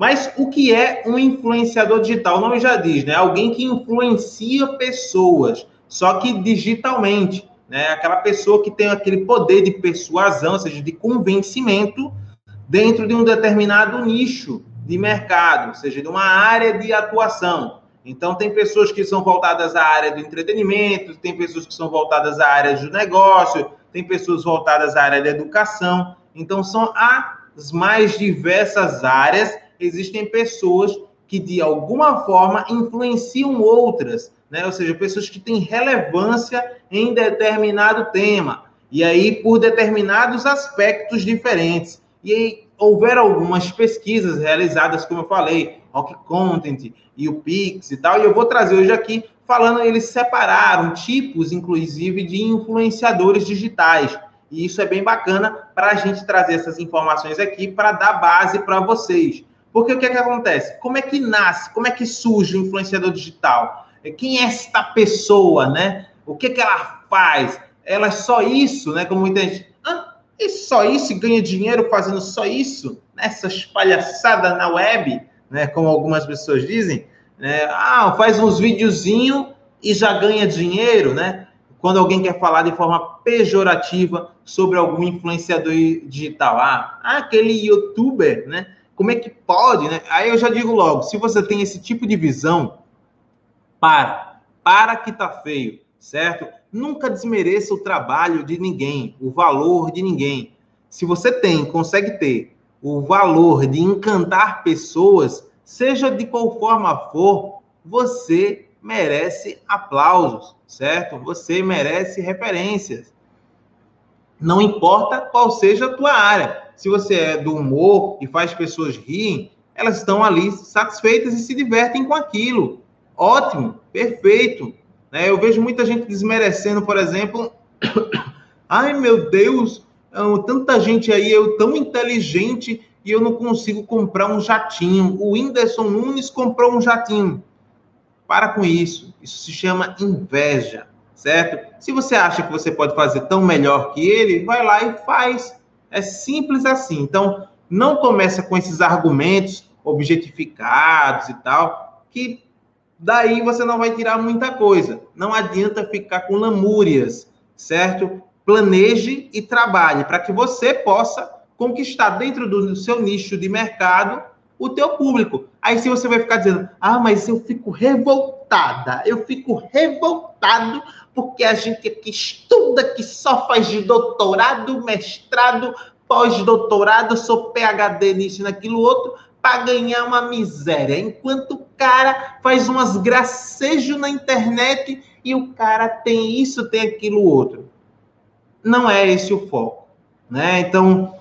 Mas o que é um influenciador digital? O nome já diz, né? Alguém que influencia pessoas, só que digitalmente, né? Aquela pessoa que tem aquele poder de persuasão, ou seja, de convencimento dentro de um determinado nicho de mercado, ou seja, de uma área de atuação. Então, tem pessoas que são voltadas à área do entretenimento, tem pessoas que são voltadas à área do negócio, tem pessoas voltadas à área da educação. Então, são as mais diversas áreas existem pessoas que, de alguma forma, influenciam outras, né? Ou seja, pessoas que têm relevância em determinado tema, e aí por determinados aspectos diferentes. E aí houveram algumas pesquisas realizadas, como eu falei, Rock Content e o Pix e tal, e eu vou trazer hoje aqui falando, eles separaram tipos, inclusive, de influenciadores digitais. E isso é bem bacana para a gente trazer essas informações aqui para dar base para vocês. Porque o que, é que acontece? Como é que nasce? Como é que surge o influenciador digital? Quem é esta pessoa, né? O que, é que ela faz? Ela é só isso, né? Como muita gente. Ah, e só isso? Ganha dinheiro fazendo só isso? Essas palhaçadas na web, né? Como algumas pessoas dizem. Né? Ah, faz uns videozinhos e já ganha dinheiro, né? Quando alguém quer falar de forma pejorativa sobre algum influenciador digital. Ah, aquele youtuber, né? Como é que pode, né? Aí eu já digo logo, se você tem esse tipo de visão, para, para que tá feio, certo? Nunca desmereça o trabalho de ninguém, o valor de ninguém. Se você tem, consegue ter o valor de encantar pessoas, seja de qual forma for, você merece aplausos, certo? Você merece referências. Não importa qual seja a tua área se você é do humor e faz pessoas rirem, elas estão ali satisfeitas e se divertem com aquilo. Ótimo, perfeito. Né? Eu vejo muita gente desmerecendo, por exemplo, ai meu Deus, tanta gente aí, eu tão inteligente e eu não consigo comprar um jatinho. O Whindersson Nunes comprou um jatinho. Para com isso. Isso se chama inveja, certo? Se você acha que você pode fazer tão melhor que ele, vai lá e faz. É simples assim. Então, não começa com esses argumentos objetificados e tal, que daí você não vai tirar muita coisa. Não adianta ficar com lamúrias, certo? Planeje e trabalhe para que você possa conquistar dentro do seu nicho de mercado o teu público. Aí se você vai ficar dizendo, ah, mas eu fico revoltada, eu fico revoltado porque a gente que estuda, que só faz de doutorado, mestrado, pós-doutorado, sou PhD nisso, naquilo outro, para ganhar uma miséria. Enquanto o cara faz umas gracejos na internet e o cara tem isso, tem aquilo outro. Não é esse o foco, né? Então,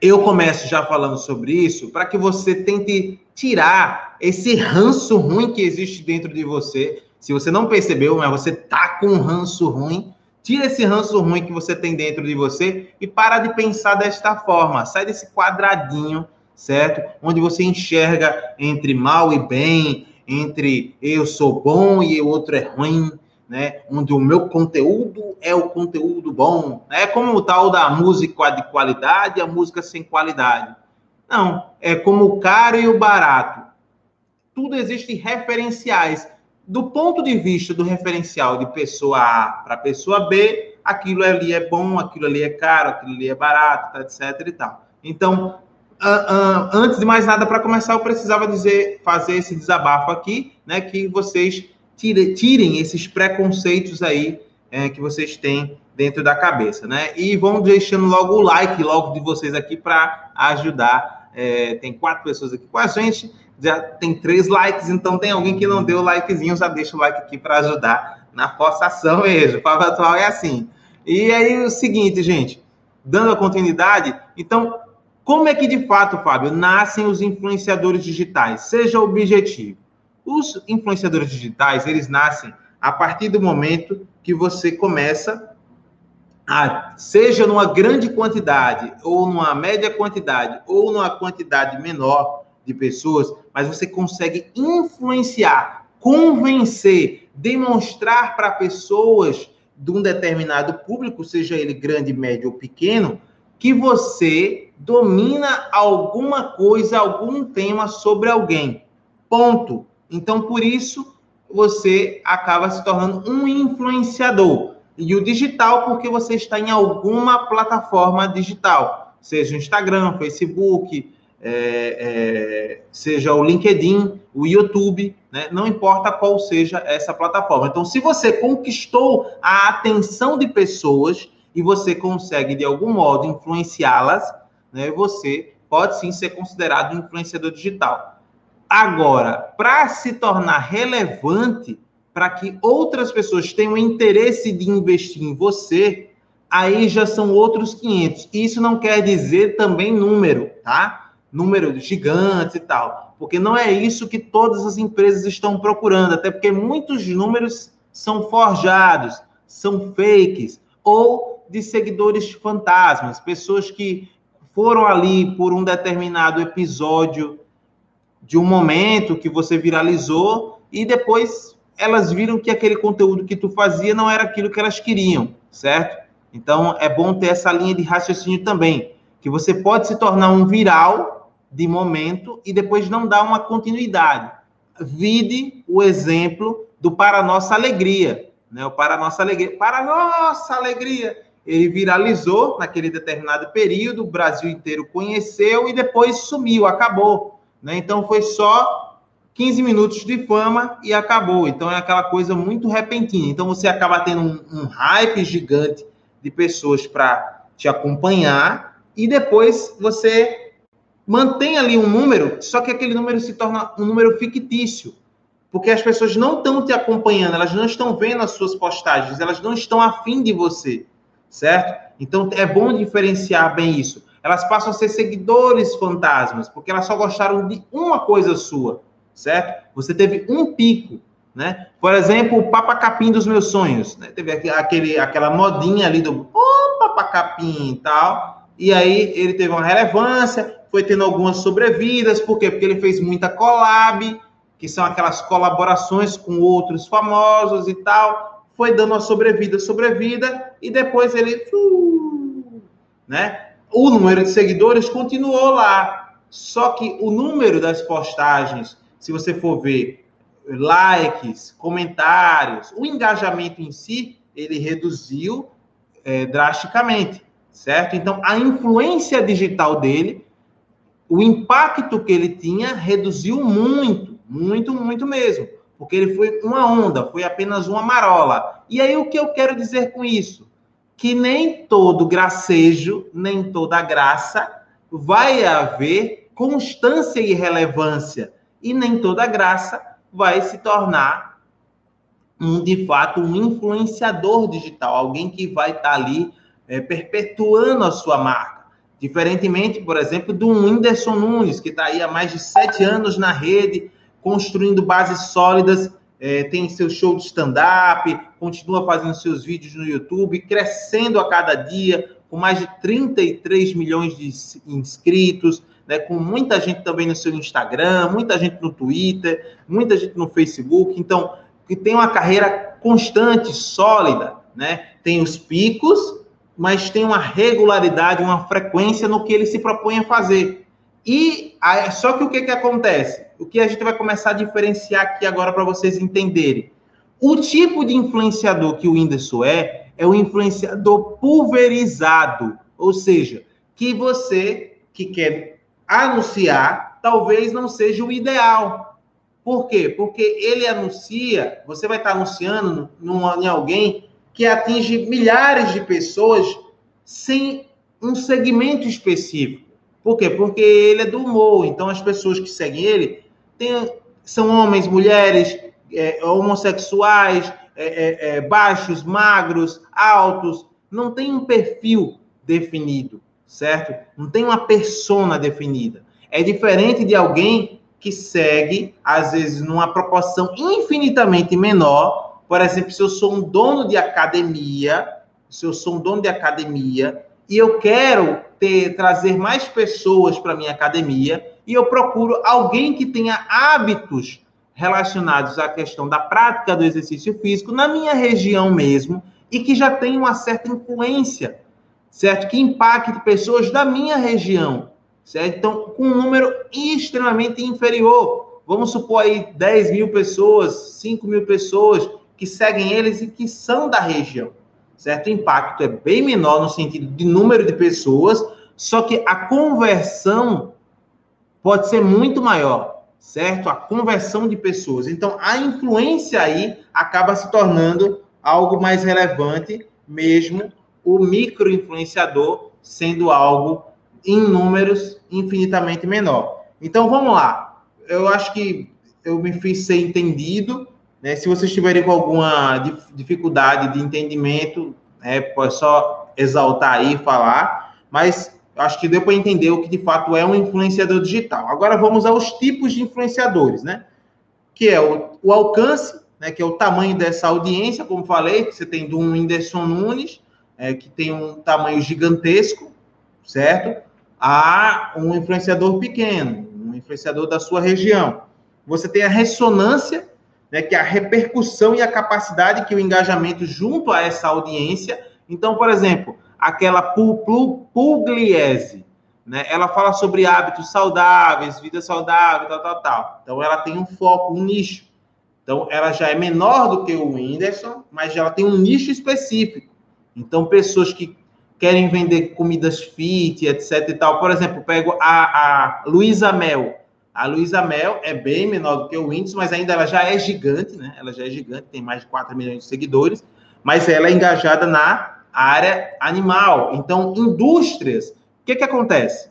eu começo já falando sobre isso para que você tente tirar esse ranço ruim que existe dentro de você. Se você não percebeu, mas você tá com um ranço ruim, tira esse ranço ruim que você tem dentro de você e para de pensar desta forma. Sai desse quadradinho, certo? Onde você enxerga entre mal e bem, entre eu sou bom e o outro é ruim, né? Onde o meu conteúdo é o conteúdo bom. É como o tal da música de qualidade e a música sem qualidade. Não, é como o caro e o barato. Tudo existe referenciais. Do ponto de vista do referencial de pessoa A para pessoa B, aquilo ali é bom, aquilo ali é caro, aquilo ali é barato, etc e tal. Então, antes de mais nada, para começar, eu precisava dizer, fazer esse desabafo aqui, né, que vocês tire, tirem esses preconceitos aí é, que vocês têm dentro da cabeça, né? E vão deixando logo o like logo de vocês aqui para ajudar. É, tem quatro pessoas aqui com a gente, já tem três likes, então tem alguém que não deu o likezinho, já deixa o like aqui para ajudar na forçação mesmo. O Pava atual é assim. E aí o seguinte, gente, dando a continuidade, então como é que de fato, Fábio, nascem os influenciadores digitais? Seja objetivo. Os influenciadores digitais, eles nascem a partir do momento que você começa a, seja numa grande quantidade, ou numa média quantidade, ou numa quantidade menor de pessoas, mas você consegue influenciar, convencer, demonstrar para pessoas de um determinado público, seja ele grande, médio ou pequeno, que você domina alguma coisa, algum tema sobre alguém. Ponto. Então, por isso, você acaba se tornando um influenciador. E o digital, porque você está em alguma plataforma digital, seja o Instagram, Facebook, é, é, seja o LinkedIn, o YouTube, né? não importa qual seja essa plataforma. Então, se você conquistou a atenção de pessoas e você consegue, de algum modo, influenciá-las, né? você pode sim ser considerado um influenciador digital. Agora, para se tornar relevante, para que outras pessoas tenham interesse de investir em você, aí já são outros 500. Isso não quer dizer também número, tá? número gigantes e tal, porque não é isso que todas as empresas estão procurando, até porque muitos números são forjados, são fakes, ou de seguidores fantasmas, pessoas que foram ali por um determinado episódio de um momento que você viralizou e depois elas viram que aquele conteúdo que tu fazia não era aquilo que elas queriam, certo? Então é bom ter essa linha de raciocínio também, que você pode se tornar um viral de momento e depois não dá uma continuidade. Vide o exemplo do Para Nossa Alegria, né? O Para Nossa Alegria, Para Nossa Alegria, ele viralizou naquele determinado período, o Brasil inteiro conheceu e depois sumiu, acabou, né? Então foi só 15 minutos de fama e acabou. Então é aquela coisa muito repentina. Então você acaba tendo um, um hype gigante de pessoas para te acompanhar e depois você mantém ali um número, só que aquele número se torna um número fictício. Porque as pessoas não estão te acompanhando, elas não estão vendo as suas postagens, elas não estão afim de você, certo? Então é bom diferenciar bem isso. Elas passam a ser seguidores fantasmas, porque elas só gostaram de uma coisa sua, certo? Você teve um pico, né? Por exemplo, o Papa Capim dos meus sonhos, né? Teve aquele, aquela modinha ali do oh, Papa Capim e tal, e aí ele teve uma relevância, foi tendo algumas sobrevidas, por quê? Porque ele fez muita collab, que são aquelas colaborações com outros famosos e tal, foi dando uma sobrevida, sobrevida, e depois ele, uh, né? O número de seguidores continuou lá, só que o número das postagens, se você for ver likes, comentários, o engajamento em si, ele reduziu é, drasticamente, certo? Então, a influência digital dele o impacto que ele tinha reduziu muito, muito, muito mesmo, porque ele foi uma onda, foi apenas uma marola. E aí o que eu quero dizer com isso? Que nem todo gracejo, nem toda graça vai haver constância e relevância, e nem toda graça vai se tornar um de fato um influenciador digital, alguém que vai estar ali é, perpetuando a sua marca. Diferentemente, por exemplo, do Whindersson Nunes, que está aí há mais de sete anos na rede, construindo bases sólidas, é, tem seu show de stand-up, continua fazendo seus vídeos no YouTube, crescendo a cada dia, com mais de 33 milhões de inscritos, né, com muita gente também no seu Instagram, muita gente no Twitter, muita gente no Facebook. Então, que tem uma carreira constante, sólida, né? Tem os picos mas tem uma regularidade, uma frequência no que ele se propõe a fazer. E só que o que, que acontece? O que a gente vai começar a diferenciar aqui agora para vocês entenderem. O tipo de influenciador que o Whindersson é, é o influenciador pulverizado. Ou seja, que você que quer anunciar, talvez não seja o ideal. Por quê? Porque ele anuncia, você vai estar anunciando em alguém que atinge milhares de pessoas sem um segmento específico. Por quê? Porque ele é do humor. Então, as pessoas que seguem ele tem, são homens, mulheres, é, homossexuais, é, é, é, baixos, magros, altos. Não tem um perfil definido, certo? Não tem uma persona definida. É diferente de alguém que segue, às vezes, numa proporção infinitamente menor por exemplo, se eu sou um dono de academia, se eu sou um dono de academia e eu quero ter, trazer mais pessoas para minha academia e eu procuro alguém que tenha hábitos relacionados à questão da prática do exercício físico na minha região mesmo e que já tenha uma certa influência, certo? Que impacte pessoas da minha região, certo? Então, com um número extremamente inferior. Vamos supor aí 10 mil pessoas, 5 mil pessoas que seguem eles e que são da região, certo? O impacto é bem menor no sentido de número de pessoas, só que a conversão pode ser muito maior, certo? A conversão de pessoas. Então, a influência aí acaba se tornando algo mais relevante, mesmo o micro-influenciador sendo algo em números infinitamente menor. Então, vamos lá. Eu acho que eu me fiz ser entendido. Né? Se vocês tiverem com alguma dificuldade de entendimento, é, pode só exaltar aí e falar. Mas acho que deu para entender o que de fato é um influenciador digital. Agora vamos aos tipos de influenciadores, né? Que é o, o alcance, né? Que é o tamanho dessa audiência, como falei, você tem do Whindersson Nunes, é, que tem um tamanho gigantesco, certo? A um influenciador pequeno, um influenciador da sua região. Você tem a ressonância, né, que é a repercussão e a capacidade que o engajamento junto a essa audiência. Então, por exemplo, aquela Pugliese, né? Ela fala sobre hábitos saudáveis, vida saudável, tal, tal, tal. Então, ela tem um foco, um nicho. Então, ela já é menor do que o Whindersson, mas ela tem um nicho específico. Então, pessoas que querem vender comidas fit, etc e tal. Por exemplo, pego a, a Luísa Mel. A Luísa Mel é bem menor do que o Whindersson, mas ainda ela já é gigante, né? Ela já é gigante, tem mais de 4 milhões de seguidores, mas ela é engajada na área animal. Então, indústrias, o que, que acontece?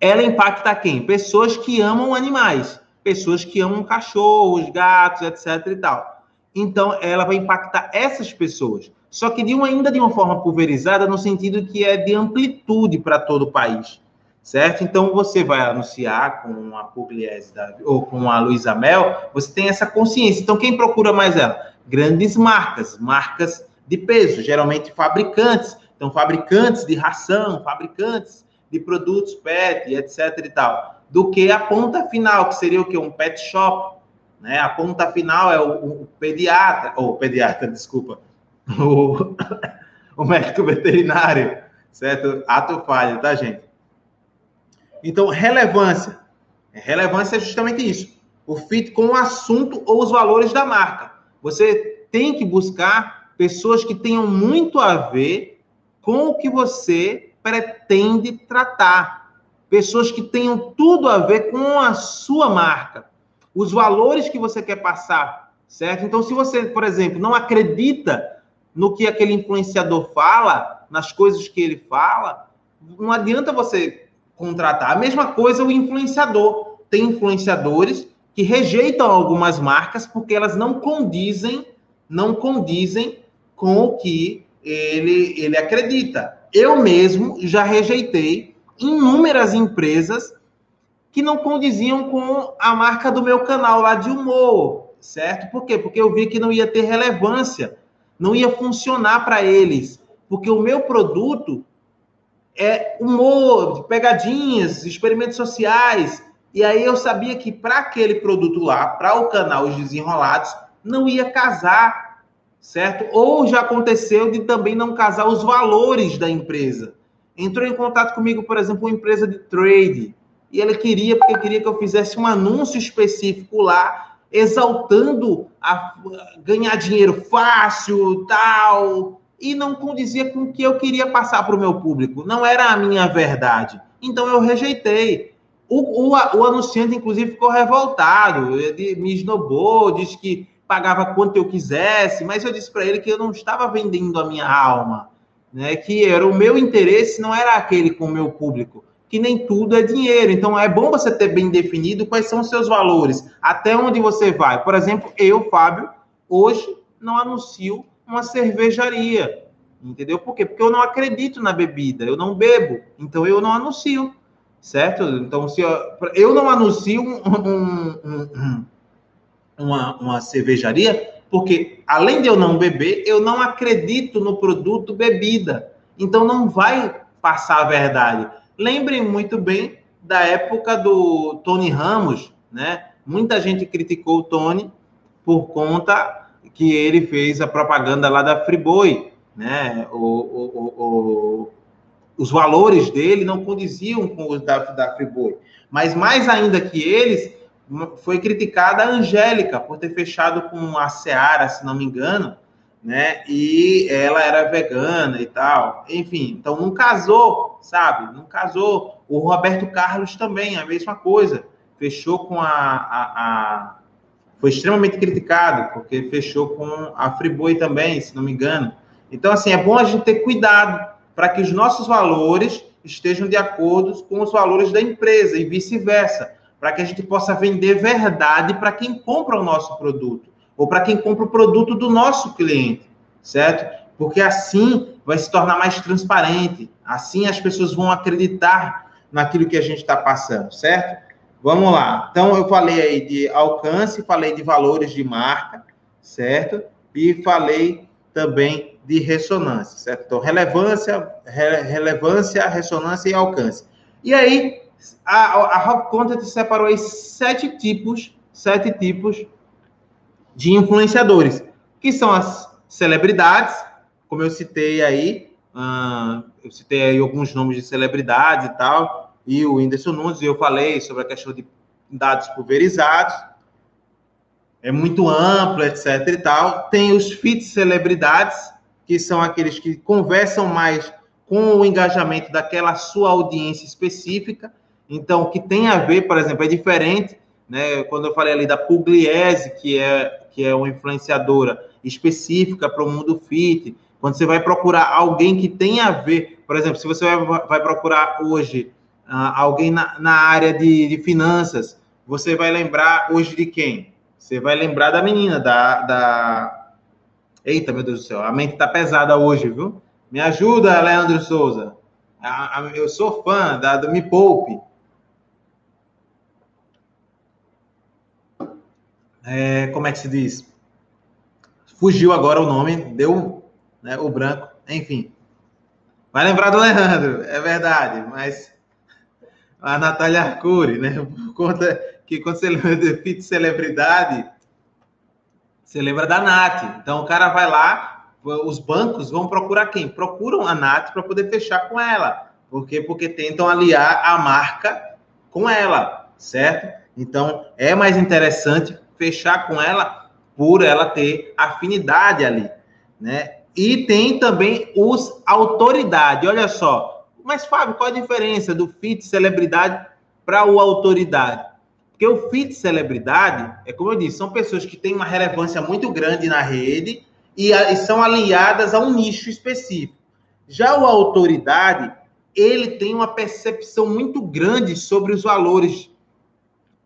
Ela impacta quem? Pessoas que amam animais, pessoas que amam cachorros, gatos, etc. e tal. Então, ela vai impactar essas pessoas. Só que de uma, ainda de uma forma pulverizada, no sentido que é de amplitude para todo o país. Certo? Então, você vai anunciar com a Pugliese ou com a Luísa Mel, você tem essa consciência. Então, quem procura mais ela? Grandes marcas, marcas de peso, geralmente fabricantes. Então, fabricantes de ração, fabricantes de produtos pet, etc e tal, do que a ponta final, que seria o que? Um pet shop. Né? A ponta final é o, o pediatra, ou pediatra, desculpa, o, o médico veterinário, certo? Ato falho, tá, gente? Então, relevância. Relevância é justamente isso. O fit com o assunto ou os valores da marca. Você tem que buscar pessoas que tenham muito a ver com o que você pretende tratar. Pessoas que tenham tudo a ver com a sua marca, os valores que você quer passar, certo? Então, se você, por exemplo, não acredita no que aquele influenciador fala, nas coisas que ele fala, não adianta você contratar. A mesma coisa o influenciador. Tem influenciadores que rejeitam algumas marcas porque elas não condizem, não condizem com o que ele, ele acredita. Eu mesmo já rejeitei inúmeras empresas que não condiziam com a marca do meu canal lá de humor, certo? Por quê? Porque eu vi que não ia ter relevância, não ia funcionar para eles, porque o meu produto é humor, pegadinhas, experimentos sociais. E aí eu sabia que para aquele produto lá, para o canal Os Desenrolados, não ia casar certo? Ou já aconteceu de também não casar os valores da empresa. Entrou em contato comigo, por exemplo, uma empresa de trade, e ela queria, porque queria que eu fizesse um anúncio específico lá, exaltando a ganhar dinheiro fácil, tal, e não condizia com o que eu queria passar para o meu público. Não era a minha verdade. Então eu rejeitei. O, o, o anunciante, inclusive, ficou revoltado, ele me esnobou, disse que pagava quanto eu quisesse, mas eu disse para ele que eu não estava vendendo a minha alma, né? Que era o meu interesse não era aquele com o meu público, que nem tudo é dinheiro. Então é bom você ter bem definido quais são os seus valores, até onde você vai. Por exemplo, eu, Fábio, hoje não anuncio uma cervejaria. Entendeu? Por quê? Porque eu não acredito na bebida, eu não bebo, então eu não anuncio, certo? Então, se eu, eu não anuncio um, um, um, uma, uma cervejaria, porque além de eu não beber, eu não acredito no produto bebida. Então não vai passar a verdade. Lembrem muito bem da época do Tony Ramos, né? Muita gente criticou o Tony por conta que ele fez a propaganda lá da Friboi, né? O, o, o, os valores dele não condiziam com os da, da Friboi. Mas mais ainda que eles, foi criticada a Angélica por ter fechado com a Seara, se não me engano, né? E ela era vegana e tal. Enfim, então não casou, sabe? Não casou. O Roberto Carlos também, a mesma coisa. Fechou com a, a, a... foi extremamente criticado, porque fechou com a Friboi também, se não me engano. Então, assim, é bom a gente ter cuidado para que os nossos valores estejam de acordo com os valores da empresa e vice-versa, para que a gente possa vender verdade para quem compra o nosso produto ou para quem compra o produto do nosso cliente, certo? Porque assim vai se tornar mais transparente, assim as pessoas vão acreditar naquilo que a gente está passando, certo? Vamos lá. Então, eu falei aí de alcance, falei de valores de marca, certo? E falei também de ressonância, certo? Então, relevância, re, relevância, ressonância e alcance. E aí, a, a Rock Content separou sete tipos, sete tipos de influenciadores, que são as celebridades, como eu citei aí, uh, eu citei aí alguns nomes de celebridades e tal, e o Whindersson Nunes, e eu falei sobre a questão de dados pulverizados, é muito amplo, etc e tal. Tem os fit celebridades, que são aqueles que conversam mais com o engajamento daquela sua audiência específica. Então, o que tem a ver, por exemplo, é diferente, né? Quando eu falei ali da Pugliese, que é que é uma influenciadora específica para o mundo fit, quando você vai procurar alguém que tem a ver, por exemplo, se você vai, vai procurar hoje uh, alguém na, na área de, de, finanças, você vai lembrar hoje de quem? Você vai lembrar da menina, da. da... Eita, meu Deus do céu, a mente está pesada hoje, viu? Me ajuda, Leandro Souza. Eu sou fã da, do Me Poupe. É, como é que se diz? Fugiu agora o nome, deu né, o branco, enfim. Vai lembrar do Leandro, é verdade, mas a Natália Arcuri, né? Por conta que quando você lembra de fit celebridade, você lembra da Nath. Então o cara vai lá, os bancos vão procurar quem? Procuram a Nath para poder fechar com ela. Por quê? Porque tentam aliar a marca com ela, certo? Então é mais interessante fechar com ela por ela ter afinidade ali, né? E tem também os autoridade. Olha só. Mas Fábio, qual a diferença do fit celebridade para o autoridade? Porque o fit celebridade, é como eu disse, são pessoas que têm uma relevância muito grande na rede e, e são alinhadas a um nicho específico. Já o autoridade, ele tem uma percepção muito grande sobre os valores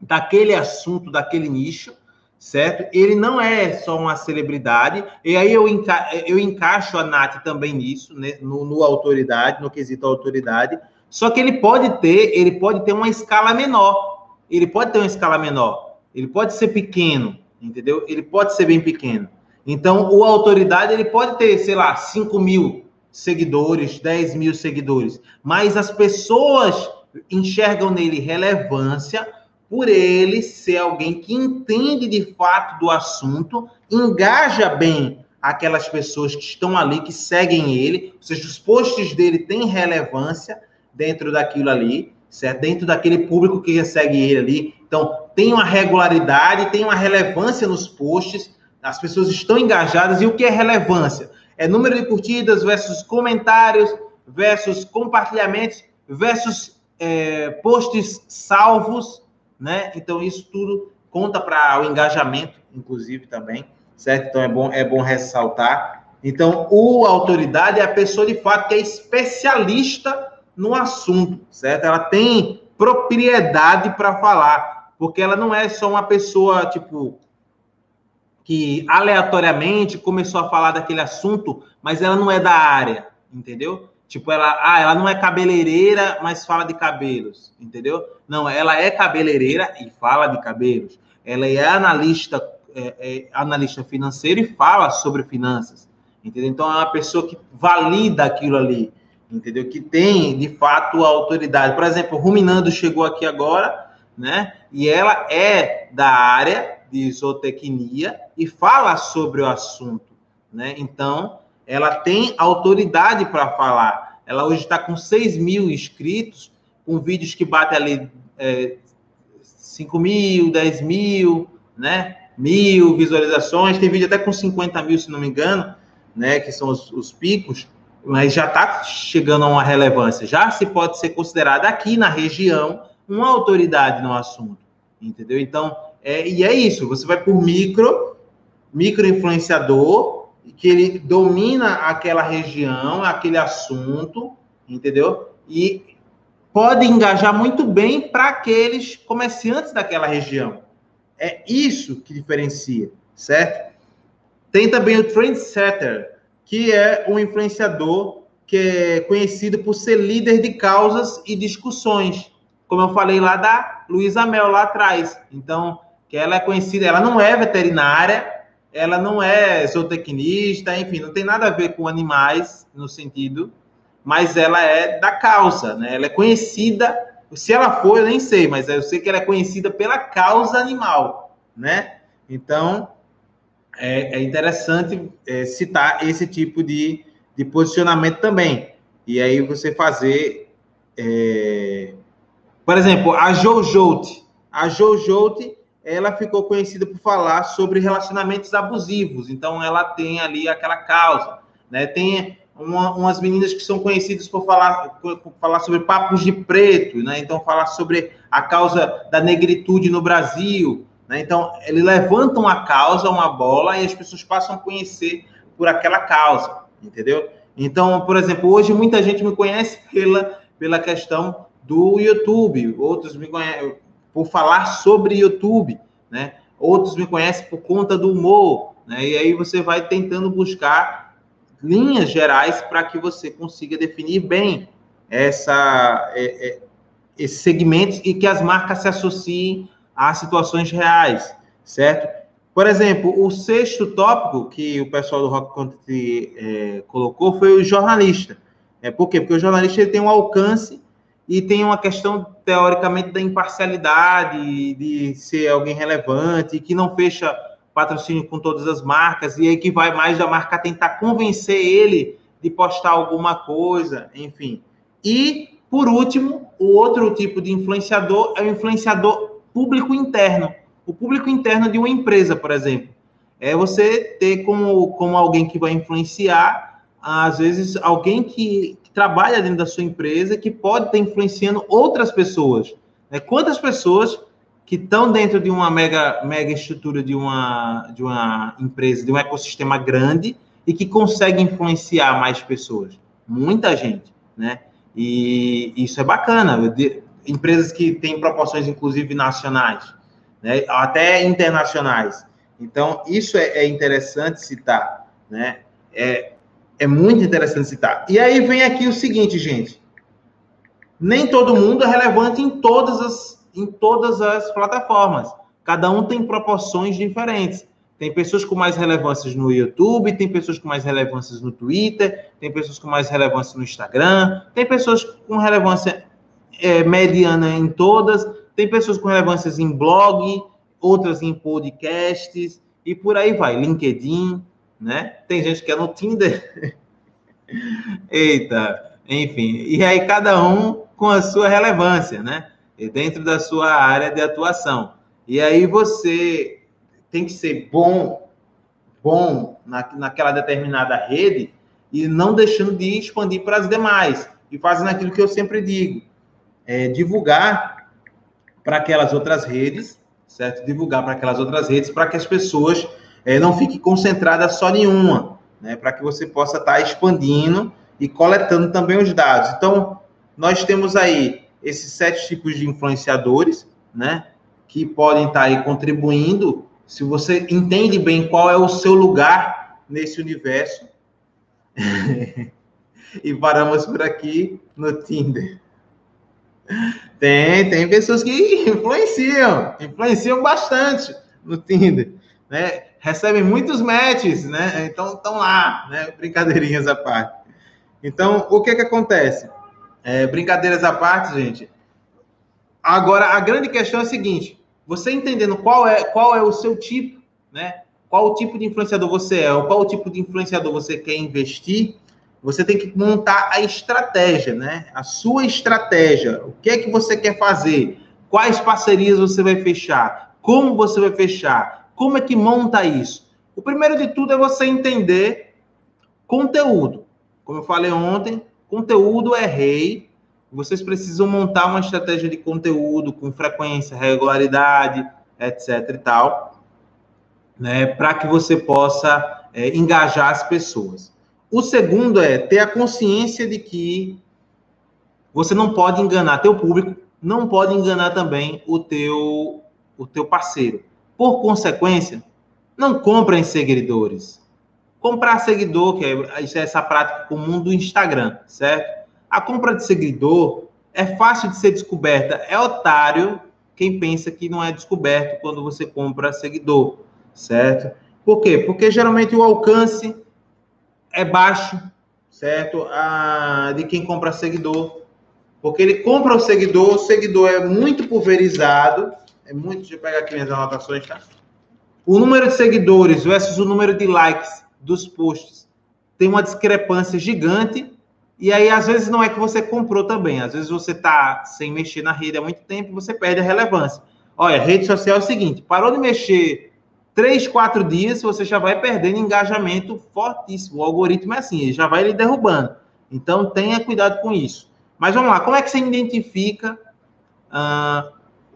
daquele assunto, daquele nicho, certo? Ele não é só uma celebridade, e aí eu, enca eu encaixo a Nath também nisso, né? no, no autoridade, no quesito autoridade, só que ele pode ter, ele pode ter uma escala menor, ele pode ter uma escala menor, ele pode ser pequeno, entendeu? Ele pode ser bem pequeno. Então, o autoridade, ele pode ter, sei lá, 5 mil seguidores, 10 mil seguidores, mas as pessoas enxergam nele relevância por ele ser alguém que entende de fato do assunto, engaja bem aquelas pessoas que estão ali, que seguem ele, ou seja, os posts dele têm relevância dentro daquilo ali, certo? Dentro daquele público que segue ele ali. Então, tem uma regularidade, tem uma relevância nos posts, as pessoas estão engajadas. E o que é relevância? É número de curtidas versus comentários, versus compartilhamentos, versus é, posts salvos, né? Então isso tudo conta para o engajamento, inclusive também, certo? Então é bom é bom ressaltar. Então o autoridade é a pessoa de fato que é especialista no assunto, certo? Ela tem propriedade para falar, porque ela não é só uma pessoa tipo que aleatoriamente começou a falar daquele assunto, mas ela não é da área, entendeu? Tipo, ela, ah, ela não é cabeleireira, mas fala de cabelos, entendeu? Não, ela é cabeleireira e fala de cabelos. Ela é analista, é, é, analista financeiro e fala sobre finanças, entendeu? Então, é uma pessoa que valida aquilo ali, entendeu? Que tem, de fato, a autoridade. Por exemplo, Ruminando chegou aqui agora, né? E ela é da área de zootecnia e fala sobre o assunto, né? Então, ela tem autoridade para falar. Ela hoje está com 6 mil inscritos, com vídeos que batem ali é, 5 mil, 10 mil, né? Mil visualizações, tem vídeo até com 50 mil, se não me engano, né? Que são os, os picos, mas já está chegando a uma relevância. Já se pode ser considerada aqui na região uma autoridade no assunto, entendeu? Então, é, e é isso, você vai por micro, micro influenciador, que ele domina aquela região, aquele assunto, entendeu? E pode engajar muito bem para aqueles comerciantes daquela região. É isso que diferencia, certo? Tem também o trendsetter, que é um influenciador que é conhecido por ser líder de causas e discussões, como eu falei lá da Luísa Mel lá atrás. Então, que ela é conhecida, ela não é veterinária, ela não é zootecnista, enfim, não tem nada a ver com animais no sentido, mas ela é da causa, né? Ela é conhecida, se ela for, eu nem sei, mas eu sei que ela é conhecida pela causa animal, né? Então, é, é interessante é, citar esse tipo de, de posicionamento também. E aí você fazer, é... por exemplo, a Jojote. A Jojote ela ficou conhecida por falar sobre relacionamentos abusivos. Então, ela tem ali aquela causa. Né? Tem uma, umas meninas que são conhecidas por falar, por falar sobre papos de preto, né? então, falar sobre a causa da negritude no Brasil. Né? Então, eles levantam a causa, uma bola, e as pessoas passam a conhecer por aquela causa, entendeu? Então, por exemplo, hoje muita gente me conhece pela, pela questão do YouTube, outros me conhecem por falar sobre YouTube, né? Outros me conhecem por conta do humor, né? E aí você vai tentando buscar linhas gerais para que você consiga definir bem essa, é, é, esses segmentos e que as marcas se associem a situações reais, certo? Por exemplo, o sexto tópico que o pessoal do Rock Content é, colocou foi o jornalista. É, por quê? Porque o jornalista ele tem um alcance e tem uma questão, teoricamente, da imparcialidade, de ser alguém relevante, que não fecha patrocínio com todas as marcas, e aí que vai mais da marca tentar convencer ele de postar alguma coisa, enfim. E, por último, o outro tipo de influenciador é o influenciador público interno. O público interno de uma empresa, por exemplo. É você ter como, como alguém que vai influenciar, às vezes, alguém que, trabalha dentro da sua empresa que pode estar influenciando outras pessoas. Né? Quantas pessoas que estão dentro de uma mega, mega estrutura de uma, de uma empresa, de um ecossistema grande e que conseguem influenciar mais pessoas? Muita gente, né? E isso é bacana. Empresas que têm proporções, inclusive, nacionais, né? até internacionais. Então, isso é, é interessante citar, né? É, é muito interessante citar. E aí vem aqui o seguinte, gente. Nem todo mundo é relevante em todas as, em todas as plataformas. Cada um tem proporções diferentes. Tem pessoas com mais relevâncias no YouTube, tem pessoas com mais relevâncias no Twitter, tem pessoas com mais relevância no Instagram, tem pessoas com relevância é, mediana em todas, tem pessoas com relevâncias em blog, outras em podcasts, e por aí vai. LinkedIn, né? Tem gente que é no Tinder. Eita, enfim. E aí cada um com a sua relevância, né? E dentro da sua área de atuação. E aí você tem que ser bom, bom na, naquela determinada rede e não deixando de expandir para as demais. E fazendo aquilo que eu sempre digo, é, divulgar para aquelas outras redes, certo? Divulgar para aquelas outras redes para que as pessoas é, não fique concentrada só em uma, né, para que você possa estar tá expandindo e coletando também os dados. Então, nós temos aí esses sete tipos de influenciadores, né, que podem estar tá aí contribuindo. Se você entende bem qual é o seu lugar nesse universo. e paramos por aqui no Tinder. Tem, tem pessoas que influenciam, influenciam bastante no Tinder, né? recebem muitos matches, né? Então estão lá, né? Brincadeirinhas à parte. Então, o que que acontece? É, brincadeiras à parte, gente. Agora, a grande questão é a seguinte: você entendendo qual é qual é o seu tipo, né? qual tipo de influenciador você é, ou qual tipo de influenciador você quer investir, você tem que montar a estratégia, né? A sua estratégia. O que é que você quer fazer? Quais parcerias você vai fechar? Como você vai fechar? Como é que monta isso? O primeiro de tudo é você entender conteúdo. Como eu falei ontem, conteúdo é rei. Vocês precisam montar uma estratégia de conteúdo com frequência, regularidade, etc e tal, né, para que você possa é, engajar as pessoas. O segundo é ter a consciência de que você não pode enganar teu público, não pode enganar também o teu o teu parceiro. Por consequência, não comprem seguidores. Comprar seguidor, que é, é essa prática comum do Instagram, certo? A compra de seguidor é fácil de ser descoberta. É otário quem pensa que não é descoberto quando você compra seguidor, certo? Por quê? Porque geralmente o alcance é baixo, certo? A, de quem compra seguidor. Porque ele compra o seguidor, o seguidor é muito pulverizado. É muito. Eu pegar aqui minhas anotações, tá? O número de seguidores versus o número de likes dos posts tem uma discrepância gigante. E aí, às vezes, não é que você comprou também. Às vezes, você está sem mexer na rede há muito tempo você perde a relevância. Olha, rede social é o seguinte: parou de mexer três, quatro dias, você já vai perdendo engajamento fortíssimo. O algoritmo é assim, ele já vai lhe derrubando. Então, tenha cuidado com isso. Mas vamos lá, como é que você identifica uh,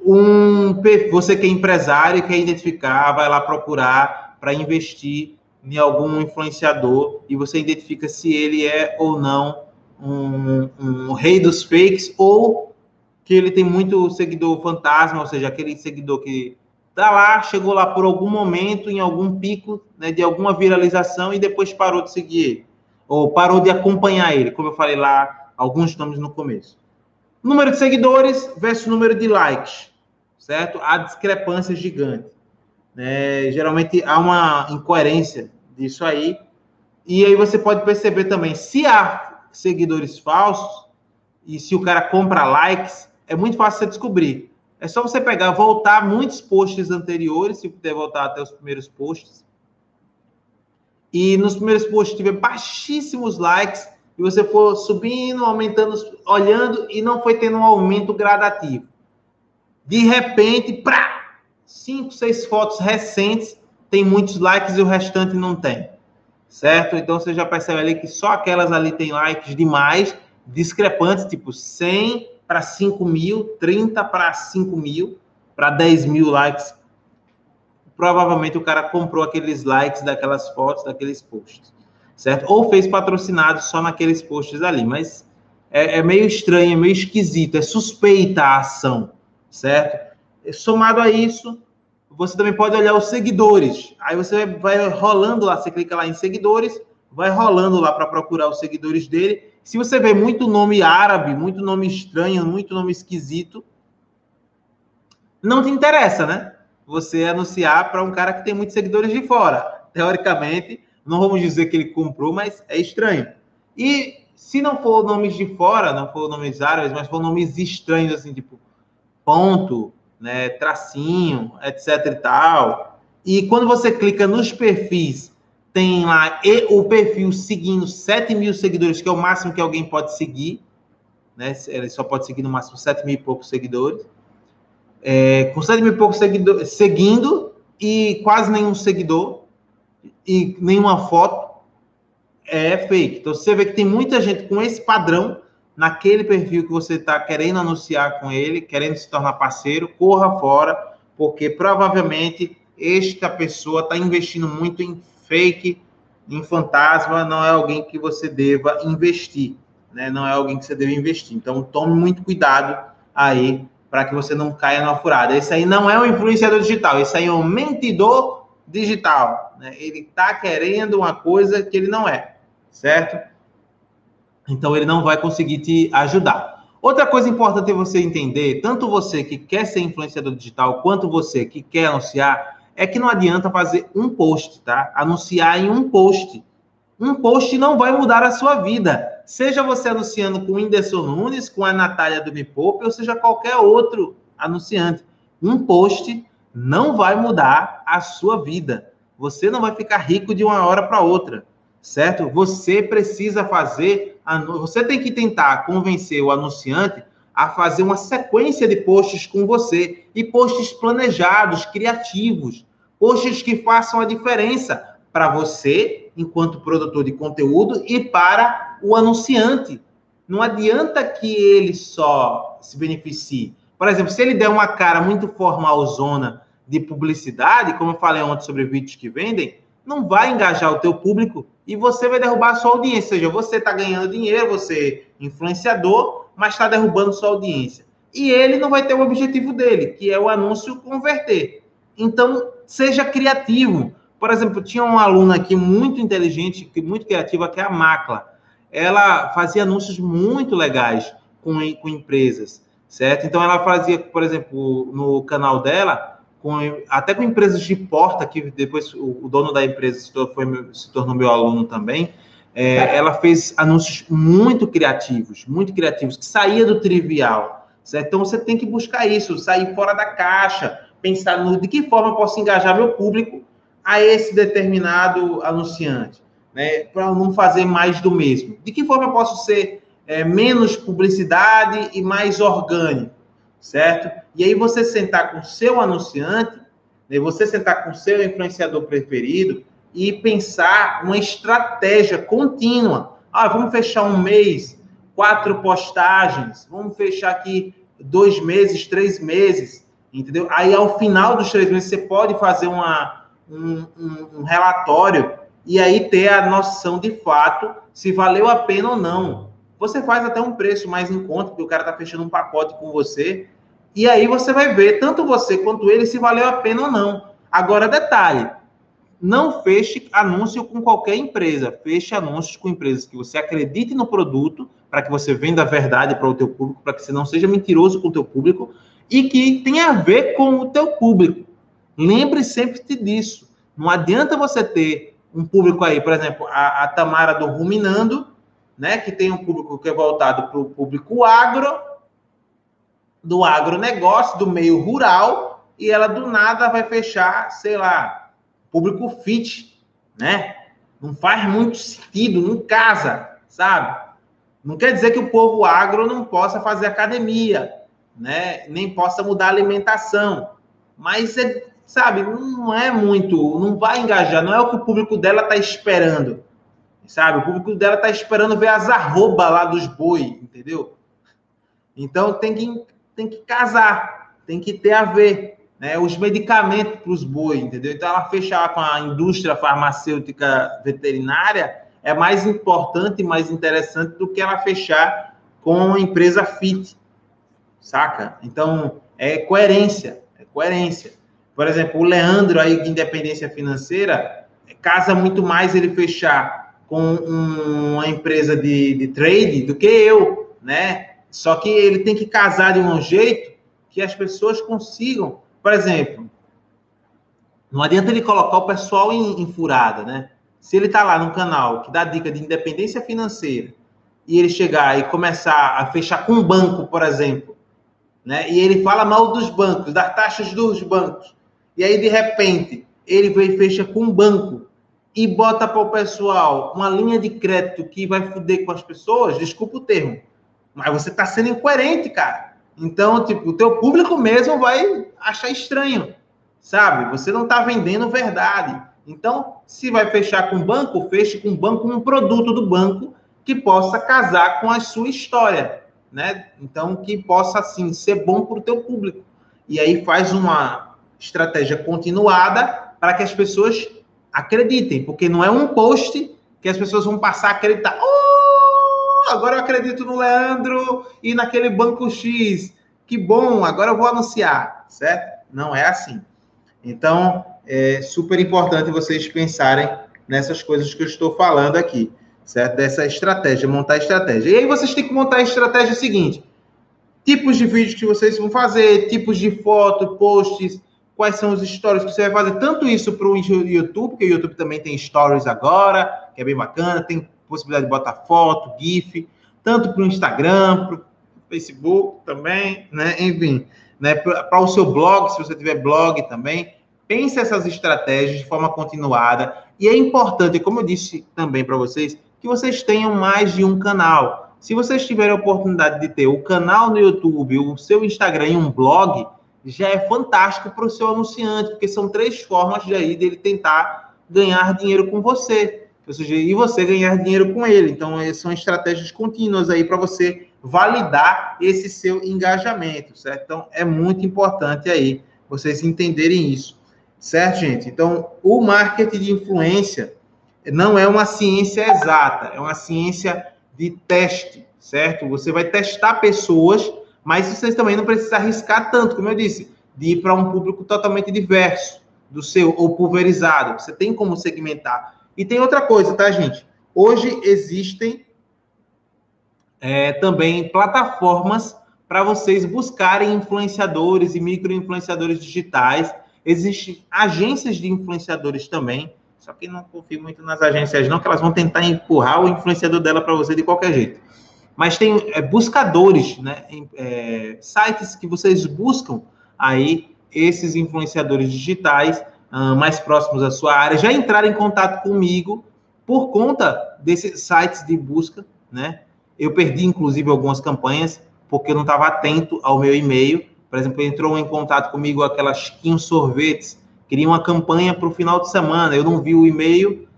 um você que é empresário quer identificar, vai lá procurar para investir em algum influenciador e você identifica se ele é ou não um, um, rei dos fakes ou que ele tem muito seguidor fantasma, ou seja, aquele seguidor que tá lá, chegou lá por algum momento, em algum pico né, de alguma viralização e depois parou de seguir ele, ou parou de acompanhar ele, como eu falei lá, alguns nomes no começo. Número de seguidores versus número de likes, certo? Há discrepância gigante. Né? Geralmente há uma incoerência disso aí. E aí você pode perceber também, se há seguidores falsos, e se o cara compra likes, é muito fácil você descobrir. É só você pegar, voltar muitos posts anteriores, se puder voltar até os primeiros posts. E nos primeiros posts tiver baixíssimos likes, e você for subindo, aumentando, olhando, e não foi tendo um aumento gradativo. De repente, pra cinco, seis fotos recentes tem muitos likes e o restante não tem. Certo? Então você já percebe ali que só aquelas ali tem likes demais, discrepantes, tipo 100 para 5 mil, 30 para 5 mil, para 10 mil likes. Provavelmente o cara comprou aqueles likes daquelas fotos, daqueles posts certo? Ou fez patrocinado só naqueles posts ali, mas é, é meio estranho, é meio esquisito, é suspeita a ação, certo? Somado a isso, você também pode olhar os seguidores. Aí você vai rolando lá, você clica lá em seguidores, vai rolando lá para procurar os seguidores dele. Se você vê muito nome árabe, muito nome estranho, muito nome esquisito, não te interessa, né? Você anunciar para um cara que tem muitos seguidores de fora. Teoricamente, não vamos dizer que ele comprou, mas é estranho. E se não for nomes de fora, não for nomes árabes, mas for nomes estranhos, assim, tipo ponto, né, tracinho, etc e tal. E quando você clica nos perfis, tem lá e o perfil seguindo 7 mil seguidores, que é o máximo que alguém pode seguir, né? Ele só pode seguir no máximo 7 mil e poucos seguidores. É, com 7 mil e poucos seguidores seguindo e quase nenhum seguidor, e nenhuma foto é fake. Então você vê que tem muita gente com esse padrão naquele perfil que você está querendo anunciar com ele, querendo se tornar parceiro, corra fora, porque provavelmente esta pessoa está investindo muito em fake, em fantasma, não é alguém que você deva investir, né? Não é alguém que você deva investir. Então tome muito cuidado aí para que você não caia na furada. Esse aí não é um influenciador digital, esse aí é um mentidor digital. Né? Ele está querendo uma coisa que ele não é, certo? Então ele não vai conseguir te ajudar. Outra coisa importante é você entender, tanto você que quer ser influenciador digital, quanto você que quer anunciar, é que não adianta fazer um post, tá? Anunciar em um post. Um post não vai mudar a sua vida. Seja você anunciando com o Whindersson Nunes, com a Natália do Me Poupe, ou seja qualquer outro anunciante. Um post não vai mudar a sua vida, Você não vai ficar rico de uma hora para outra, certo? Você precisa fazer, você tem que tentar convencer o anunciante a fazer uma sequência de posts com você e posts planejados, criativos, posts que façam a diferença para você, enquanto produtor de conteúdo, e para o anunciante. Não adianta que ele só se beneficie. Por exemplo, se ele der uma cara muito formal zona de publicidade, como eu falei ontem sobre vídeos que vendem, não vai engajar o teu público e você vai derrubar a sua audiência. Ou seja, você está ganhando dinheiro, você é influenciador, mas está derrubando sua audiência. E ele não vai ter o objetivo dele, que é o anúncio converter. Então, seja criativo. Por exemplo, tinha uma aluna aqui muito inteligente, muito criativa, que é a Macla. Ela fazia anúncios muito legais com, com empresas, certo? Então, ela fazia, por exemplo, no canal dela, com, até com empresas de porta, que depois o, o dono da empresa se, foi, se tornou meu aluno também, é, ela fez anúncios muito criativos, muito criativos, que saía do trivial. Certo? Então você tem que buscar isso, sair fora da caixa, pensar no de que forma eu posso engajar meu público a esse determinado anunciante, né? Para não fazer mais do mesmo. De que forma eu posso ser é, menos publicidade e mais orgânico? certo? E aí você sentar com o seu anunciante, né, você sentar com o seu influenciador preferido e pensar uma estratégia contínua. Ah, vamos fechar um mês, quatro postagens, vamos fechar aqui dois meses, três meses, entendeu? Aí ao final dos três meses você pode fazer uma, um, um, um relatório e aí ter a noção de fato se valeu a pena ou não. Você faz até um preço mais em conta, porque o cara está fechando um pacote com você, e aí você vai ver, tanto você quanto ele, se valeu a pena ou não. Agora, detalhe: não feche anúncio com qualquer empresa. Feche anúncios com empresas que você acredite no produto, para que você venda a verdade para o teu público, para que você não seja mentiroso com o teu público e que tenha a ver com o teu público. Lembre sempre disso. Não adianta você ter um público aí, por exemplo, a, a Tamara do Ruminando, né, que tem um público que é voltado para o público agro, do agronegócio, do meio rural, e ela do nada vai fechar, sei lá, público fit, né? Não faz muito sentido, não casa, sabe? Não quer dizer que o povo agro não possa fazer academia, né? Nem possa mudar a alimentação. Mas, é, sabe, não é muito, não vai engajar, não é o que o público dela está esperando, sabe? O público dela está esperando ver as arroba lá dos boi, entendeu? Então tem que tem que casar, tem que ter a ver. Né? Os medicamentos para os boi, entendeu? Então, ela fechar com a indústria farmacêutica veterinária é mais importante e mais interessante do que ela fechar com a empresa FIT, saca? Então, é coerência, é coerência. Por exemplo, o Leandro aí de independência financeira, casa muito mais ele fechar com uma empresa de, de trade do que eu, né? Só que ele tem que casar de um jeito que as pessoas consigam. Por exemplo, não adianta ele colocar o pessoal em, em furada, né? Se ele está lá no canal que dá dica de independência financeira e ele chegar e começar a fechar com um banco, por exemplo, né? E ele fala mal dos bancos, das taxas dos bancos. E aí, de repente, ele vem e fecha com um banco e bota para o pessoal uma linha de crédito que vai foder com as pessoas, desculpa o termo, mas você está sendo incoerente, cara. Então, tipo, o teu público mesmo vai achar estranho, sabe? Você não está vendendo verdade. Então, se vai fechar com banco, feche com banco um produto do banco que possa casar com a sua história, né? Então, que possa, assim, ser bom para o teu público. E aí faz uma estratégia continuada para que as pessoas acreditem, porque não é um post que as pessoas vão passar a acreditar. Oh, agora eu acredito no Leandro e naquele banco X. Que bom, agora eu vou anunciar, certo? Não é assim. Então, é super importante vocês pensarem nessas coisas que eu estou falando aqui, certo? Dessa estratégia, montar estratégia. E aí vocês têm que montar a estratégia seguinte: tipos de vídeos que vocês vão fazer, tipos de foto, posts, quais são os stories que você vai fazer, tanto isso para o YouTube, porque o YouTube também tem stories agora, que é bem bacana, tem possibilidade de botar foto, GIF, tanto para o Instagram, para o Facebook também, né? Enfim, né? Para o seu blog, se você tiver blog também, pense essas estratégias de forma continuada. E é importante, como eu disse também para vocês, que vocês tenham mais de um canal. Se vocês tiverem a oportunidade de ter o canal no YouTube, o seu Instagram e um blog, já é fantástico para o seu anunciante, porque são três formas de aí dele tentar ganhar dinheiro com você. Ou seja, e você ganhar dinheiro com ele. Então, são estratégias contínuas aí para você validar esse seu engajamento, certo? Então, é muito importante aí vocês entenderem isso, certo, gente? Então, o marketing de influência não é uma ciência exata, é uma ciência de teste, certo? Você vai testar pessoas, mas vocês também não precisam arriscar tanto, como eu disse, de ir para um público totalmente diverso do seu ou pulverizado. Você tem como segmentar. E tem outra coisa, tá, gente? Hoje existem é, também plataformas para vocês buscarem influenciadores e micro-influenciadores digitais. Existem agências de influenciadores também, só que não confio muito nas agências, não, que elas vão tentar empurrar o influenciador dela para você de qualquer jeito. Mas tem é, buscadores, né? É, sites que vocês buscam aí esses influenciadores digitais uh, mais próximos à sua área já entraram em contato comigo por conta desses sites de busca, né? Eu perdi, inclusive, algumas campanhas porque eu não estava atento ao meu e-mail. Por exemplo, entrou em contato comigo aquela Chiquinho Sorvetes, queria uma campanha para o final de semana. Eu não vi o e-mail,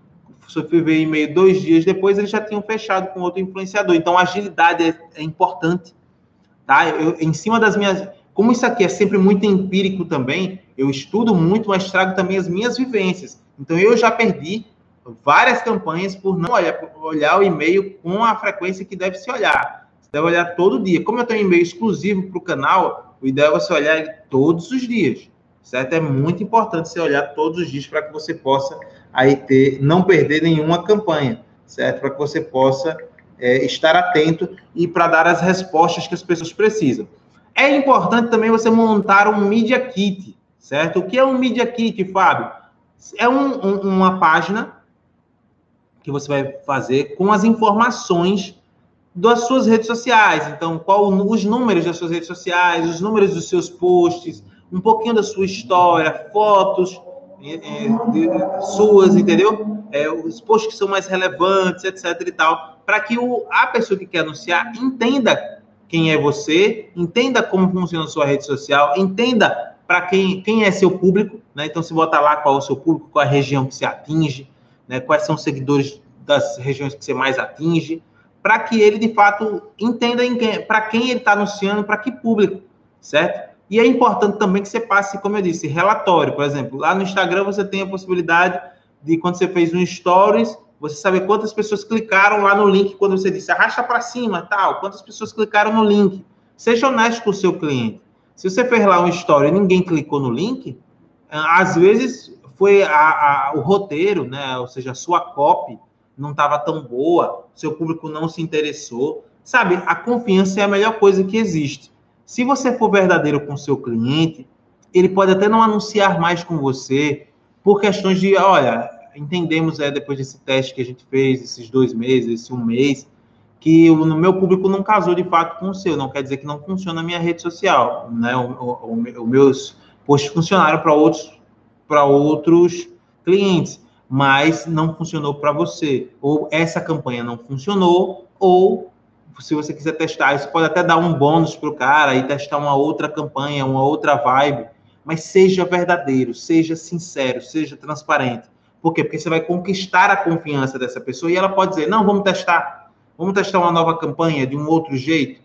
só fui ver o e-mail dois dias depois, eles já tinham fechado com outro influenciador. Então, agilidade é, é importante. Tá? Eu, em cima das minhas. Como isso aqui é sempre muito empírico também, eu estudo muito, mas trago também as minhas vivências. Então, eu já perdi várias campanhas por não olhar, olhar o e-mail com a frequência que deve se olhar. Você deve olhar todo dia. Como eu tenho e-mail exclusivo para o canal, o ideal é você olhar todos os dias, certo? É muito importante você olhar todos os dias para que você possa aí ter, não perder nenhuma campanha, certo? Para que você possa é, estar atento e para dar as respostas que as pessoas precisam. É importante também você montar um Media Kit, certo? O que é um Media Kit, Fábio? É um, um, uma página que você vai fazer com as informações das suas redes sociais. Então, qual os números das suas redes sociais, os números dos seus posts, um pouquinho da sua história, fotos é, é de, suas, entendeu? É, os posts que são mais relevantes, etc. e tal, para que o, a pessoa que quer anunciar entenda quem é você, entenda como funciona a sua rede social, entenda para quem, quem é seu público, né? Então, se bota lá qual é o seu público, qual é a região que você atinge, né? quais são os seguidores das regiões que você mais atinge, para que ele, de fato, entenda para quem ele está anunciando, para que público, certo? E é importante também que você passe, como eu disse, relatório. Por exemplo, lá no Instagram você tem a possibilidade de, quando você fez um stories, você saber quantas pessoas clicaram lá no link quando você disse arrasta para cima, tal, quantas pessoas clicaram no link. Seja honesto com o seu cliente. Se você fez lá um story e ninguém clicou no link, às vezes foi a, a, o roteiro, né? Ou seja, a sua copy não estava tão boa, seu público não se interessou. Sabe, a confiança é a melhor coisa que existe. Se você for verdadeiro com seu cliente, ele pode até não anunciar mais com você por questões de, olha, entendemos é, depois desse teste que a gente fez, esses dois meses, esse um mês, que o meu público não casou de fato com o seu. Não quer dizer que não funciona a minha rede social, né? Os meus posts funcionaram para outros para outros clientes, mas não funcionou para você. Ou essa campanha não funcionou, ou se você quiser testar, isso pode até dar um bônus para o cara e testar uma outra campanha, uma outra vibe. Mas seja verdadeiro, seja sincero, seja transparente. Por quê? Porque você vai conquistar a confiança dessa pessoa e ela pode dizer: não, vamos testar, vamos testar uma nova campanha de um outro jeito,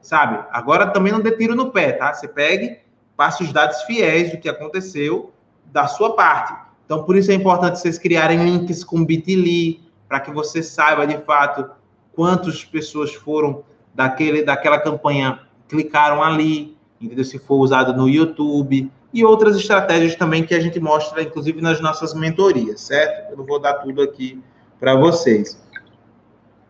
sabe? Agora também não dê tiro no pé, tá? Você pegue, passe os dados fiéis do que aconteceu da sua parte. Então, por isso é importante vocês criarem links com Bitly, para que você saiba de fato quantas pessoas foram daquele, daquela campanha clicaram ali, entendeu? Se for usado no YouTube e outras estratégias também que a gente mostra, inclusive nas nossas mentorias, certo? Eu não vou dar tudo aqui para vocês,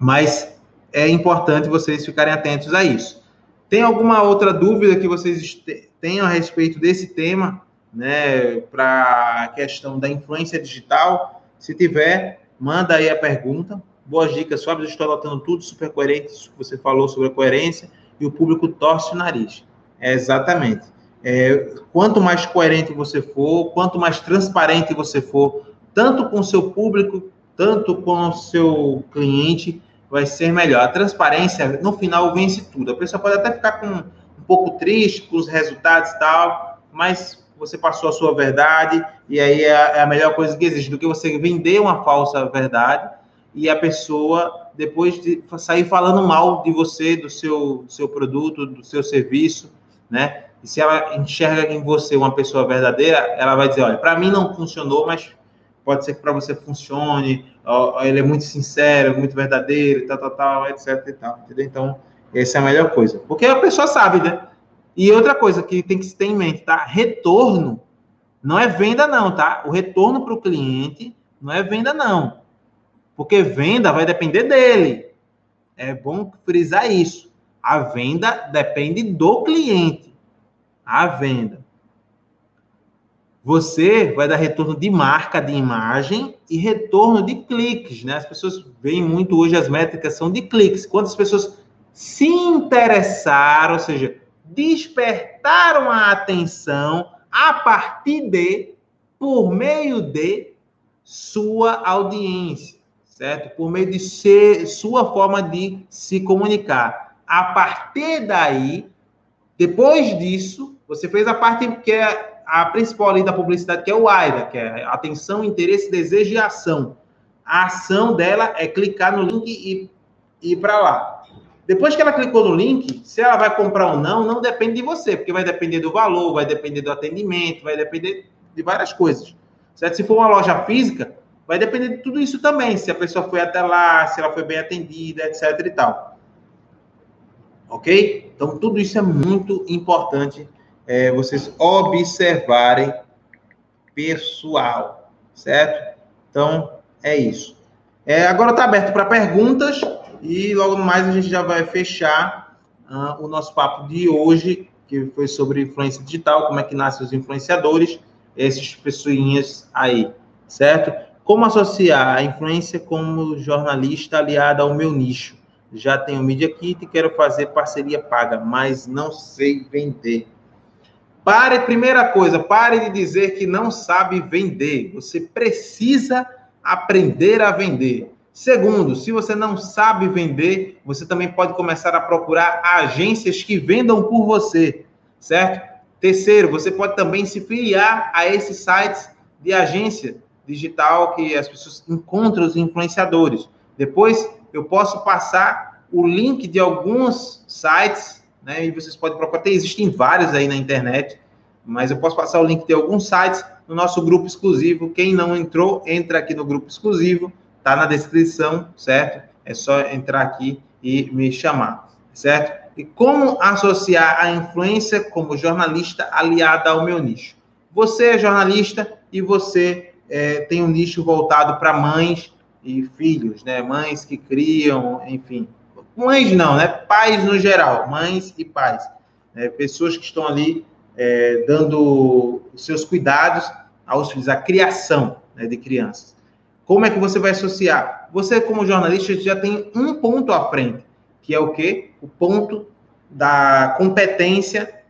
mas é importante vocês ficarem atentos a isso. Tem alguma outra dúvida que vocês tenham a respeito desse tema? né, para a questão da influência digital. Se tiver, manda aí a pergunta. Boas dicas, Fábio. Estou anotando tudo super coerente. Você falou sobre a coerência e o público torce o nariz. É exatamente. É, quanto mais coerente você for, quanto mais transparente você for, tanto com o seu público, tanto com o seu cliente, vai ser melhor. A transparência, no final, vence tudo. A pessoa pode até ficar com um pouco triste com os resultados e tal, mas você passou a sua verdade, e aí é a, é a melhor coisa que existe, do que você vender uma falsa verdade e a pessoa depois de sair falando mal de você, do seu, do seu produto, do seu serviço, né? E se ela enxerga em você uma pessoa verdadeira, ela vai dizer, olha, para mim não funcionou, mas pode ser que para você funcione, ele é muito sincero, muito verdadeiro, tal, tal, tal, etc e tal, entendeu? Então, essa é a melhor coisa. Porque a pessoa sabe, né? E outra coisa que tem que se ter em mente, tá? Retorno não é venda não, tá? O retorno para o cliente não é venda não. Porque venda vai depender dele. É bom frisar isso. A venda depende do cliente. A venda. Você vai dar retorno de marca, de imagem e retorno de cliques, né? As pessoas veem muito hoje as métricas são de cliques. Quantas pessoas se interessaram, ou seja, despertaram a atenção a partir de, por meio de sua audiência certo? Por meio de ser, sua forma de se comunicar. A partir daí, depois disso, você fez a parte que é a principal ali da publicidade, que é o AIDA, que é atenção, interesse, desejo e ação. A ação dela é clicar no link e ir para lá. Depois que ela clicou no link, se ela vai comprar ou não, não depende de você, porque vai depender do valor, vai depender do atendimento, vai depender de várias coisas. Certo? Se for uma loja física, Vai depender de tudo isso também, se a pessoa foi até lá, se ela foi bem atendida, etc e tal. Ok? Então, tudo isso é muito importante é, vocês observarem pessoal, certo? Então, é isso. É, agora está aberto para perguntas e logo mais a gente já vai fechar uh, o nosso papo de hoje, que foi sobre influência digital, como é que nascem os influenciadores, esses pessoinhas aí, certo? Como associar a influência como jornalista aliada ao meu nicho? Já tenho Media Kit e quero fazer parceria paga, mas não sei vender. Pare, primeira coisa, pare de dizer que não sabe vender. Você precisa aprender a vender. Segundo, se você não sabe vender, você também pode começar a procurar agências que vendam por você, certo? Terceiro, você pode também se filiar a esses sites de agência digital que as pessoas encontram os influenciadores. Depois eu posso passar o link de alguns sites, né? E vocês podem procurar, tem, existem vários aí na internet, mas eu posso passar o link de alguns sites no nosso grupo exclusivo. Quem não entrou, entra aqui no grupo exclusivo, tá na descrição, certo? É só entrar aqui e me chamar, certo? E como associar a influência como jornalista aliada ao meu nicho? Você é jornalista e você é, tem um nicho voltado para mães e filhos, né? Mães que criam, enfim. Mães não, né? Pais no geral, mães e pais. Né? Pessoas que estão ali é, dando os seus cuidados aos filhos, a criação né, de crianças. Como é que você vai associar? Você, como jornalista, já tem um ponto à frente, que é o quê? O ponto da competência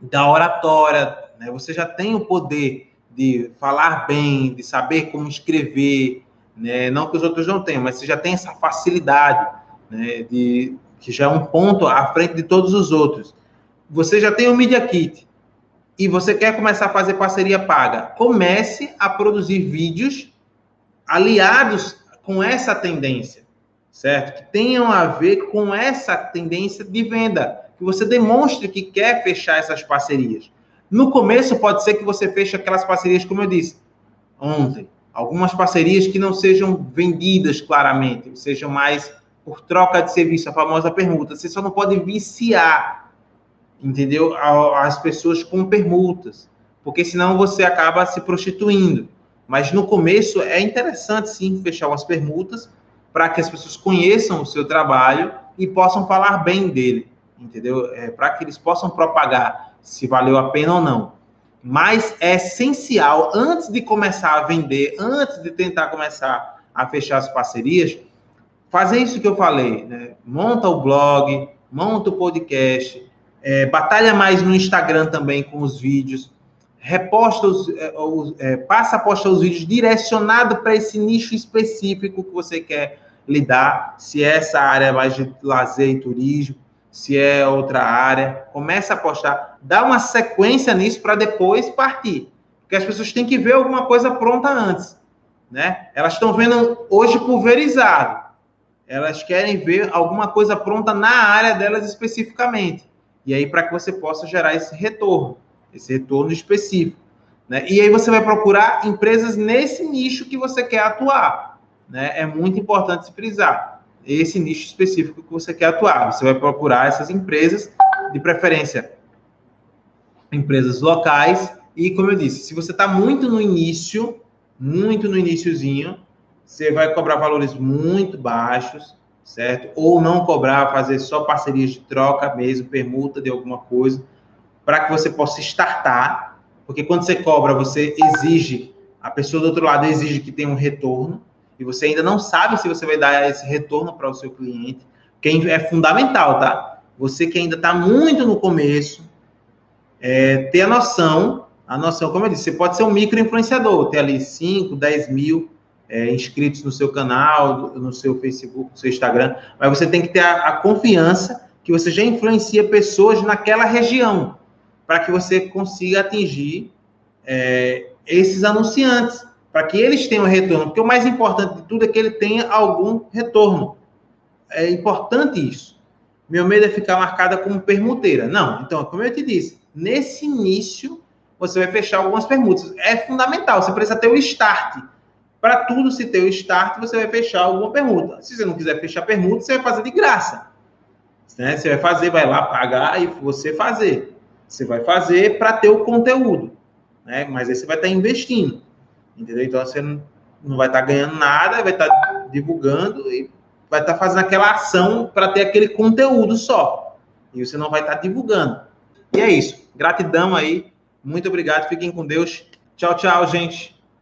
da oratória. Né? Você já tem o poder de falar bem, de saber como escrever, né? Não que os outros não tenham, mas você já tem essa facilidade, né? De que já é um ponto à frente de todos os outros. Você já tem o Media Kit e você quer começar a fazer parceria paga. Comece a produzir vídeos aliados com essa tendência, certo? Que tenham a ver com essa tendência de venda, que você demonstre que quer fechar essas parcerias. No começo, pode ser que você feche aquelas parcerias, como eu disse ontem, algumas parcerias que não sejam vendidas claramente, sejam mais por troca de serviço, a famosa permuta. Você só não pode viciar, entendeu? As pessoas com permutas, porque senão você acaba se prostituindo. Mas no começo é interessante sim fechar umas permutas para que as pessoas conheçam o seu trabalho e possam falar bem dele, entendeu? É, para que eles possam propagar se valeu a pena ou não. Mas é essencial, antes de começar a vender, antes de tentar começar a fechar as parcerias, fazer isso que eu falei, né? Monta o blog, monta o podcast, É, batalha mais no Instagram também com os vídeos. Reposta os, é, os é, passa a postar os vídeos direcionado para esse nicho específico que você quer lidar. Se é essa área mais de lazer e turismo, se é outra área, começa a postar, dá uma sequência nisso para depois partir. Porque as pessoas têm que ver alguma coisa pronta antes, né? Elas estão vendo hoje pulverizado. Elas querem ver alguma coisa pronta na área delas especificamente. E aí para que você possa gerar esse retorno, esse retorno específico, né? E aí você vai procurar empresas nesse nicho que você quer atuar, né? É muito importante se frisar esse nicho específico que você quer atuar. Você vai procurar essas empresas, de preferência, empresas locais. E, como eu disse, se você está muito no início, muito no iníciozinho, você vai cobrar valores muito baixos, certo? Ou não cobrar, fazer só parcerias de troca mesmo, permuta de alguma coisa, para que você possa startar. Porque quando você cobra, você exige, a pessoa do outro lado exige que tenha um retorno e você ainda não sabe se você vai dar esse retorno para o seu cliente, que é fundamental, tá? Você que ainda está muito no começo, é, ter a noção, a noção, como eu disse, você pode ser um micro influenciador, ter ali 5, 10 mil é, inscritos no seu canal, no seu Facebook, no seu Instagram, mas você tem que ter a, a confiança que você já influencia pessoas naquela região, para que você consiga atingir é, esses anunciantes para que eles tenham retorno, porque o mais importante de tudo é que ele tenha algum retorno. É importante isso. Meu medo é ficar marcada como permuteira. Não, então, como eu te disse, nesse início você vai fechar algumas permutas. É fundamental, você precisa ter o start. Para tudo se ter o start, você vai fechar alguma permuta. Se você não quiser fechar permuta, você vai fazer de graça. Né? Você vai fazer, vai lá pagar e você fazer. Você vai fazer para ter o conteúdo. Né? Mas aí você vai estar investindo. Entendeu? Então você não, vai estar tá ganhando nada, vai estar tá divulgando e vai estar tá fazendo aquela ação para ter aquele conteúdo só. E você não vai estar tá divulgando. E é isso. Gratidão aí. Muito obrigado. Fiquem com Deus. Tchau, tchau, gente.